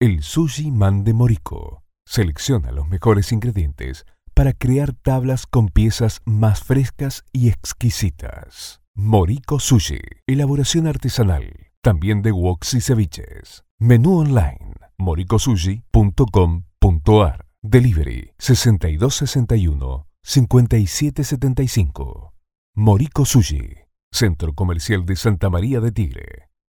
El Sushi Man de Moriko. Selecciona los mejores ingredientes para crear tablas con piezas más frescas y exquisitas. Morico Sushi. Elaboración artesanal. También de woks y ceviches. Menú online. moricosushi.com.ar. Delivery 6261 5775. Moriko Sushi. Centro Comercial de Santa María de Tigre.